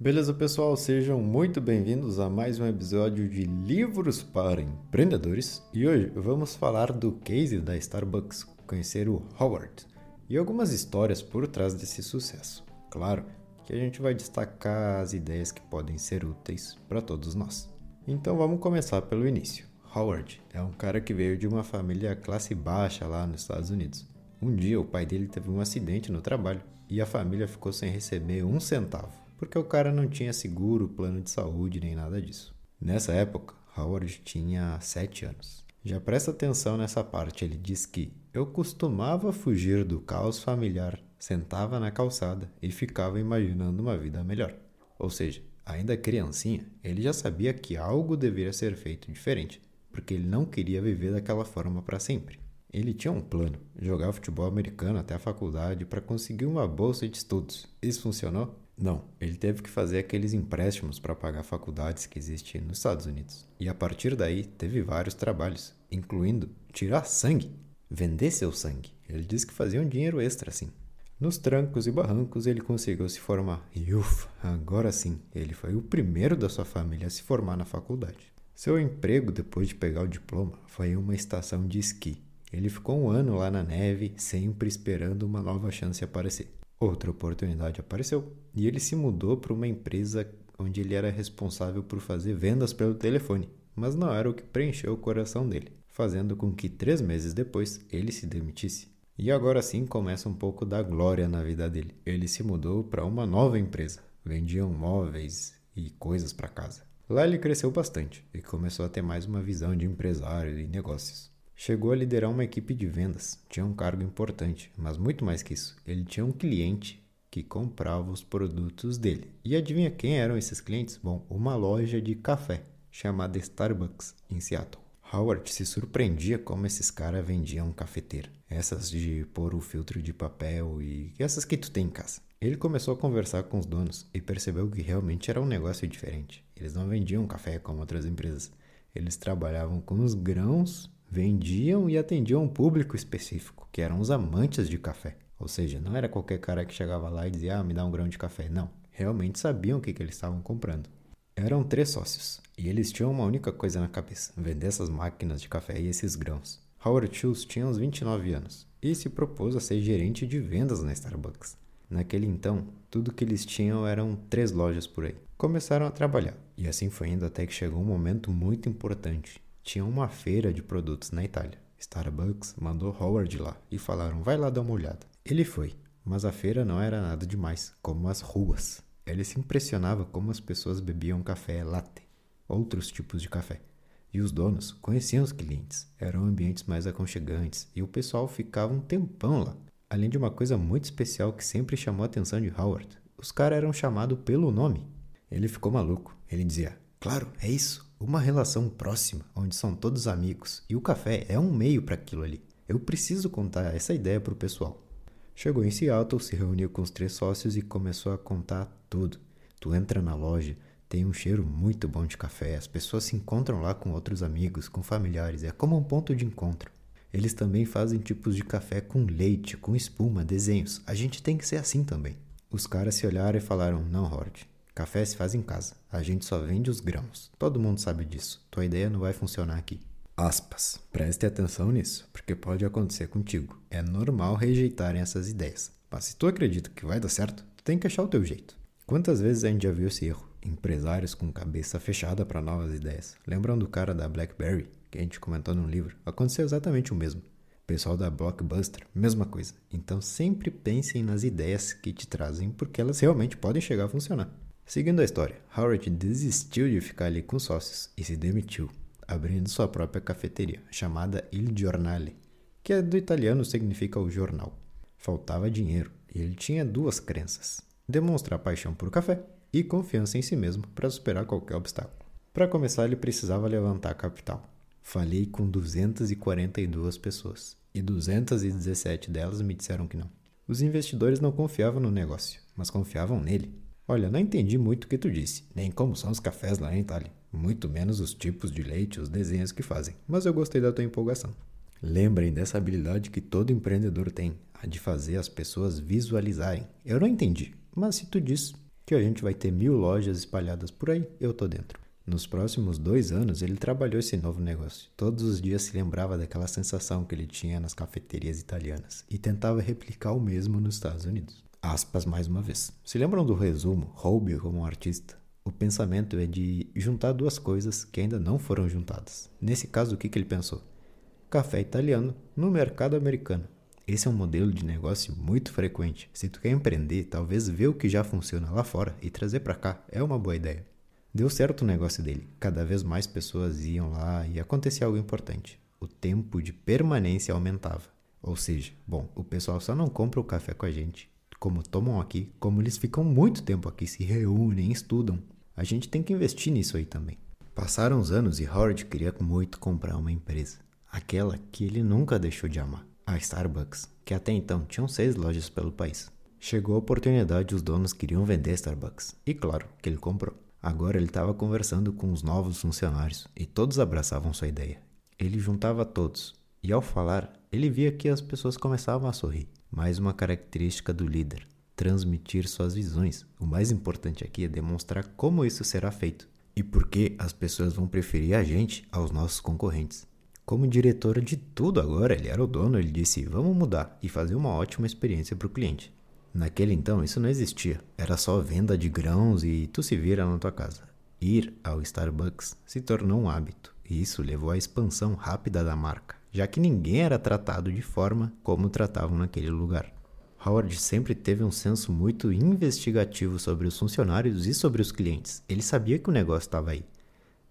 Beleza, pessoal? Sejam muito bem-vindos a mais um episódio de Livros para Empreendedores. E hoje vamos falar do case da Starbucks, conhecer o Howard e algumas histórias por trás desse sucesso. Claro que a gente vai destacar as ideias que podem ser úteis para todos nós. Então vamos começar pelo início. Howard é um cara que veio de uma família classe baixa lá nos Estados Unidos. Um dia o pai dele teve um acidente no trabalho e a família ficou sem receber um centavo porque o cara não tinha seguro, plano de saúde nem nada disso. Nessa época, Howard tinha 7 anos. Já presta atenção nessa parte, ele diz que eu costumava fugir do caos familiar, sentava na calçada e ficava imaginando uma vida melhor. Ou seja, ainda criancinha, ele já sabia que algo deveria ser feito diferente, porque ele não queria viver daquela forma para sempre. Ele tinha um plano, jogar futebol americano até a faculdade para conseguir uma bolsa de estudos. Isso funcionou? Não, ele teve que fazer aqueles empréstimos para pagar faculdades que existem nos Estados Unidos. E a partir daí teve vários trabalhos, incluindo tirar sangue, vender seu sangue. Ele disse que fazia um dinheiro extra assim. Nos trancos e barrancos ele conseguiu se formar. E ufa, agora sim, ele foi o primeiro da sua família a se formar na faculdade. Seu emprego depois de pegar o diploma foi em uma estação de esqui. Ele ficou um ano lá na neve, sempre esperando uma nova chance aparecer. Outra oportunidade apareceu e ele se mudou para uma empresa onde ele era responsável por fazer vendas pelo telefone, mas não era o que preencheu o coração dele, fazendo com que três meses depois ele se demitisse. E agora sim começa um pouco da glória na vida dele. Ele se mudou para uma nova empresa, vendiam móveis e coisas para casa. Lá ele cresceu bastante e começou a ter mais uma visão de empresário e negócios. Chegou a liderar uma equipe de vendas, tinha um cargo importante, mas muito mais que isso, ele tinha um cliente que comprava os produtos dele. E adivinha quem eram esses clientes? Bom, uma loja de café chamada Starbucks em Seattle. Howard se surpreendia como esses caras vendiam cafeteira. Essas de pôr o filtro de papel e essas que tu tem em casa. Ele começou a conversar com os donos e percebeu que realmente era um negócio diferente. Eles não vendiam café como outras empresas. Eles trabalhavam com os grãos vendiam e atendiam um público específico, que eram os amantes de café. Ou seja, não era qualquer cara que chegava lá e dizia, ah, me dá um grão de café. Não, realmente sabiam o que, que eles estavam comprando. Eram três sócios, e eles tinham uma única coisa na cabeça, vender essas máquinas de café e esses grãos. Howard Schultz tinha uns 29 anos, e se propôs a ser gerente de vendas na Starbucks. Naquele então, tudo que eles tinham eram três lojas por aí. Começaram a trabalhar, e assim foi indo até que chegou um momento muito importante, tinha uma feira de produtos na Itália. Starbucks mandou Howard lá e falaram: vai lá dar uma olhada. Ele foi, mas a feira não era nada demais, como as ruas. Ele se impressionava como as pessoas bebiam café latte, outros tipos de café. E os donos conheciam os clientes, eram ambientes mais aconchegantes e o pessoal ficava um tempão lá. Além de uma coisa muito especial que sempre chamou a atenção de Howard: os caras eram chamados pelo nome. Ele ficou maluco. Ele dizia: Claro, é isso. Uma relação próxima, onde são todos amigos, e o café é um meio para aquilo ali. Eu preciso contar essa ideia para o pessoal. Chegou em Seattle, se reuniu com os três sócios e começou a contar tudo. Tu entra na loja, tem um cheiro muito bom de café, as pessoas se encontram lá com outros amigos, com familiares, é como um ponto de encontro. Eles também fazem tipos de café com leite, com espuma, desenhos. A gente tem que ser assim também. Os caras se olharam e falaram: Não, Hort, Café se faz em casa. A gente só vende os grãos. Todo mundo sabe disso. Tua ideia não vai funcionar aqui. Aspas. Preste atenção nisso, porque pode acontecer contigo. É normal rejeitarem essas ideias. Mas se tu acredita que vai dar certo, tu tem que achar o teu jeito. Quantas vezes a gente já viu esse erro? Empresários com cabeça fechada para novas ideias. Lembram do cara da BlackBerry, que a gente comentou no livro? Aconteceu exatamente o mesmo. Pessoal da Blockbuster, mesma coisa. Então sempre pensem nas ideias que te trazem, porque elas realmente podem chegar a funcionar. Seguindo a história, Howard desistiu de ficar ali com sócios e se demitiu, abrindo sua própria cafeteria, chamada Il Giornale, que é do italiano significa o jornal. Faltava dinheiro e ele tinha duas crenças: demonstrar paixão por café e confiança em si mesmo para superar qualquer obstáculo. Para começar, ele precisava levantar capital. Falei com 242 pessoas e 217 delas me disseram que não. Os investidores não confiavam no negócio, mas confiavam nele Olha, não entendi muito o que tu disse, nem como são os cafés lá em Itália, muito menos os tipos de leite, os desenhos que fazem, mas eu gostei da tua empolgação. Lembrem dessa habilidade que todo empreendedor tem, a de fazer as pessoas visualizarem. Eu não entendi, mas se tu diz, Que a gente vai ter mil lojas espalhadas por aí, eu tô dentro. Nos próximos dois anos, ele trabalhou esse novo negócio. Todos os dias se lembrava daquela sensação que ele tinha nas cafeterias italianas e tentava replicar o mesmo nos Estados Unidos. Aspas mais uma vez. Se lembram do resumo Roube como artista? O pensamento é de juntar duas coisas que ainda não foram juntadas. Nesse caso, o que, que ele pensou? Café italiano no mercado americano. Esse é um modelo de negócio muito frequente. Se tu quer empreender, talvez ver o que já funciona lá fora e trazer para cá é uma boa ideia. Deu certo o negócio dele. Cada vez mais pessoas iam lá e acontecia algo importante. O tempo de permanência aumentava. Ou seja, bom, o pessoal só não compra o café com a gente, como tomam aqui, como eles ficam muito tempo aqui, se reúnem, estudam. A gente tem que investir nisso aí também. Passaram os anos e Howard queria muito comprar uma empresa. Aquela que ele nunca deixou de amar. A Starbucks, que até então tinham seis lojas pelo país. Chegou a oportunidade e os donos queriam vender Starbucks. E claro que ele comprou. Agora ele estava conversando com os novos funcionários e todos abraçavam sua ideia. Ele juntava todos e, ao falar, ele via que as pessoas começavam a sorrir. Mais uma característica do líder: transmitir suas visões. O mais importante aqui é demonstrar como isso será feito e por que as pessoas vão preferir a gente aos nossos concorrentes. Como diretor de tudo agora, ele era o dono, ele disse: vamos mudar e fazer uma ótima experiência para o cliente. Naquele então, isso não existia. Era só venda de grãos e tu se vira na tua casa. Ir ao Starbucks se tornou um hábito, e isso levou à expansão rápida da marca, já que ninguém era tratado de forma como tratavam naquele lugar. Howard sempre teve um senso muito investigativo sobre os funcionários e sobre os clientes. Ele sabia que o negócio estava aí.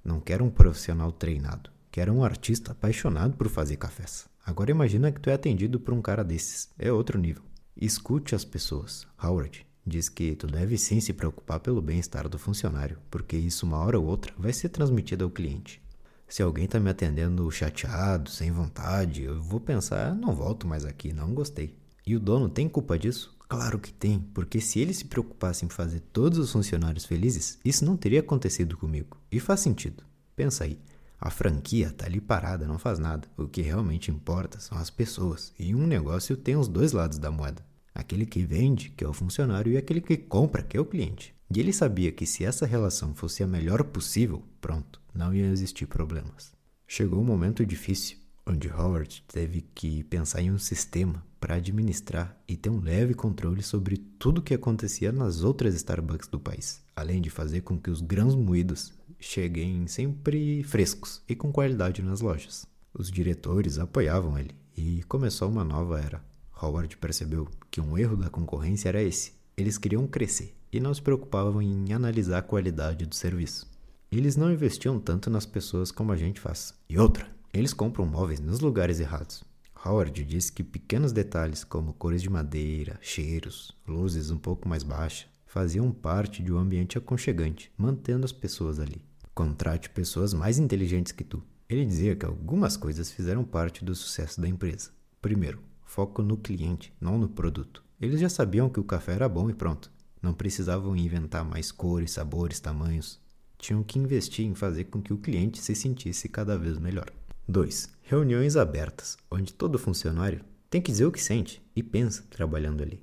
Não quero um profissional treinado, quero um artista apaixonado por fazer cafés. Agora imagina que tu é atendido por um cara desses. É outro nível. Escute as pessoas. Howard diz que tu deve sim se preocupar pelo bem-estar do funcionário, porque isso uma hora ou outra vai ser transmitido ao cliente. Se alguém está me atendendo chateado, sem vontade, eu vou pensar, não volto mais aqui, não gostei. E o dono tem culpa disso? Claro que tem, porque se ele se preocupasse em fazer todos os funcionários felizes, isso não teria acontecido comigo. E faz sentido. Pensa aí. A franquia tá ali parada, não faz nada. O que realmente importa são as pessoas. E um negócio tem os dois lados da moeda. Aquele que vende, que é o funcionário, e aquele que compra, que é o cliente. E ele sabia que se essa relação fosse a melhor possível, pronto, não ia existir problemas. Chegou um momento difícil, onde Howard teve que pensar em um sistema para administrar e ter um leve controle sobre tudo o que acontecia nas outras Starbucks do país, além de fazer com que os grãos moídos cheguem sempre frescos e com qualidade nas lojas. Os diretores apoiavam ele e começou uma nova era. Howard percebeu que um erro da concorrência era esse: eles queriam crescer e não se preocupavam em analisar a qualidade do serviço. Eles não investiam tanto nas pessoas como a gente faz. E outra, eles compram móveis nos lugares errados. Howard disse que pequenos detalhes como cores de madeira, cheiros, luzes um pouco mais baixas, faziam parte de um ambiente aconchegante, mantendo as pessoas ali. Contrate pessoas mais inteligentes que tu. Ele dizia que algumas coisas fizeram parte do sucesso da empresa. Primeiro, foco no cliente, não no produto. Eles já sabiam que o café era bom e pronto. Não precisavam inventar mais cores, sabores, tamanhos. Tinham que investir em fazer com que o cliente se sentisse cada vez melhor. 2. Reuniões abertas, onde todo funcionário tem que dizer o que sente e pensa trabalhando ali.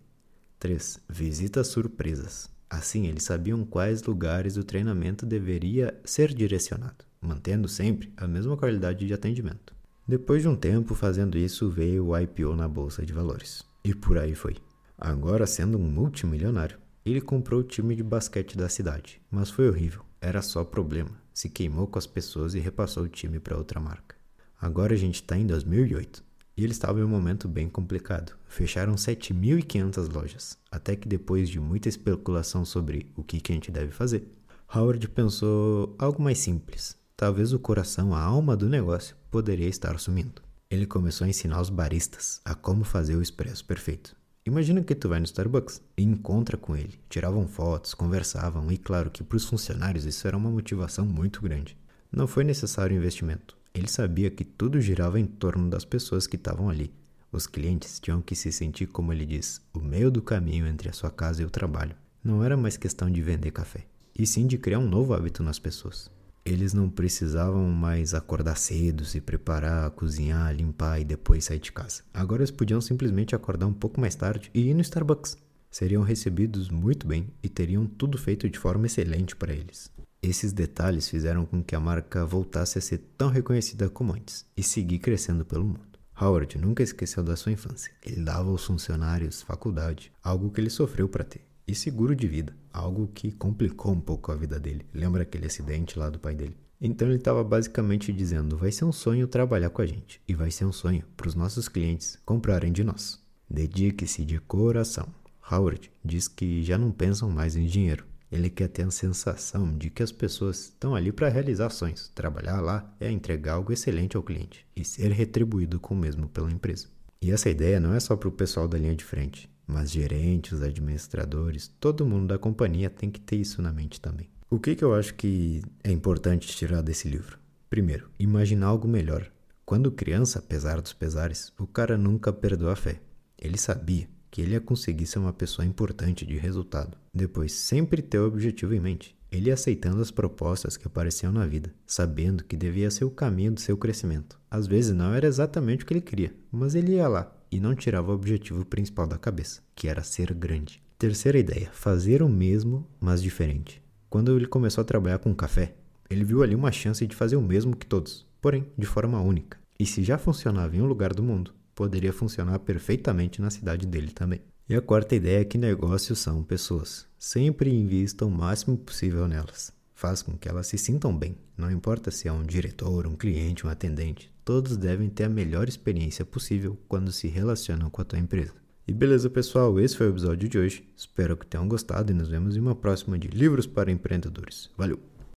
3. Visitas surpresas. Assim, eles sabiam quais lugares o treinamento deveria ser direcionado, mantendo sempre a mesma qualidade de atendimento. Depois de um tempo fazendo isso, veio o IPO na bolsa de valores. E por aí foi. Agora, sendo um multimilionário, ele comprou o time de basquete da cidade, mas foi horrível. Era só problema. Se queimou com as pessoas e repassou o time para outra marca. Agora a gente está em 2008 e ele estava em um momento bem complicado. Fecharam 7.500 lojas, até que depois de muita especulação sobre o que, que a gente deve fazer, Howard pensou algo mais simples. Talvez o coração, a alma do negócio, poderia estar sumindo. Ele começou a ensinar os baristas a como fazer o expresso perfeito. Imagina que tu vai no Starbucks e encontra com ele. Tiravam fotos, conversavam e claro que para os funcionários isso era uma motivação muito grande. Não foi necessário investimento. Ele sabia que tudo girava em torno das pessoas que estavam ali. Os clientes tinham que se sentir, como ele diz, o meio do caminho entre a sua casa e o trabalho. Não era mais questão de vender café, e sim de criar um novo hábito nas pessoas. Eles não precisavam mais acordar cedo, se preparar, cozinhar, limpar e depois sair de casa. Agora eles podiam simplesmente acordar um pouco mais tarde e ir no Starbucks. seriam recebidos muito bem e teriam tudo feito de forma excelente para eles. Esses detalhes fizeram com que a marca voltasse a ser tão reconhecida como antes e seguir crescendo pelo mundo. Howard nunca esqueceu da sua infância. Ele dava aos funcionários faculdade, algo que ele sofreu para ter, e seguro de vida, algo que complicou um pouco a vida dele. Lembra aquele acidente lá do pai dele? Então ele estava basicamente dizendo: vai ser um sonho trabalhar com a gente, e vai ser um sonho para os nossos clientes comprarem de nós. Dedique-se de coração. Howard diz que já não pensam mais em dinheiro. Ele quer ter a sensação de que as pessoas estão ali para realizar sonhos. Trabalhar lá é entregar algo excelente ao cliente e ser retribuído com o mesmo pela empresa. E essa ideia não é só para o pessoal da linha de frente, mas gerentes, administradores, todo mundo da companhia tem que ter isso na mente também. O que, que eu acho que é importante tirar desse livro? Primeiro, imaginar algo melhor. Quando criança, apesar dos pesares, o cara nunca perdeu a fé. Ele sabia que ele ia conseguir ser uma pessoa importante de resultado. Depois, sempre ter o objetivo em mente. Ele aceitando as propostas que apareciam na vida, sabendo que devia ser o caminho do seu crescimento. Às vezes não era exatamente o que ele queria, mas ele ia lá e não tirava o objetivo principal da cabeça, que era ser grande. Terceira ideia: fazer o mesmo, mas diferente. Quando ele começou a trabalhar com café, ele viu ali uma chance de fazer o mesmo que todos, porém de forma única. E se já funcionava em um lugar do mundo, poderia funcionar perfeitamente na cidade dele também. E a quarta ideia é que negócios são pessoas. Sempre invista o máximo possível nelas. Faz com que elas se sintam bem. Não importa se é um diretor, um cliente, um atendente. Todos devem ter a melhor experiência possível quando se relacionam com a tua empresa. E beleza, pessoal, esse foi o episódio de hoje. Espero que tenham gostado e nos vemos em uma próxima de Livros para Empreendedores. Valeu!